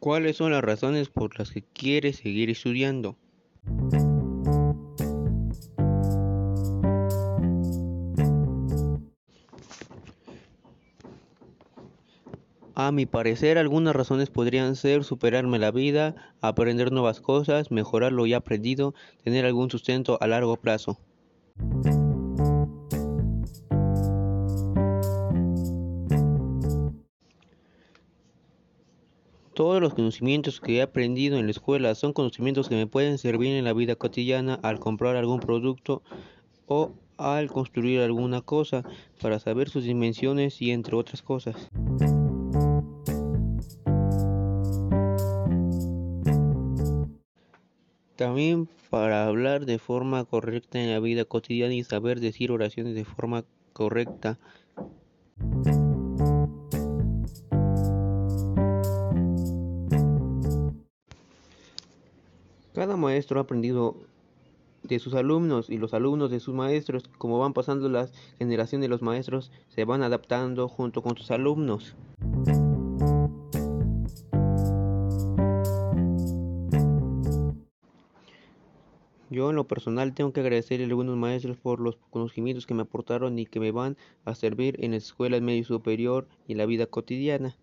¿Cuáles son las razones por las que quieres seguir estudiando? A mi parecer, algunas razones podrían ser superarme la vida, aprender nuevas cosas, mejorar lo ya aprendido, tener algún sustento a largo plazo. Todos los conocimientos que he aprendido en la escuela son conocimientos que me pueden servir en la vida cotidiana al comprar algún producto o al construir alguna cosa para saber sus dimensiones y entre otras cosas. También para hablar de forma correcta en la vida cotidiana y saber decir oraciones de forma correcta. Cada maestro ha aprendido de sus alumnos y los alumnos de sus maestros, como van pasando las generaciones de los maestros, se van adaptando junto con sus alumnos. Yo en lo personal tengo que agradecerle a algunos maestros por los conocimientos que me aportaron y que me van a servir en la escuela medio superior y en la vida cotidiana.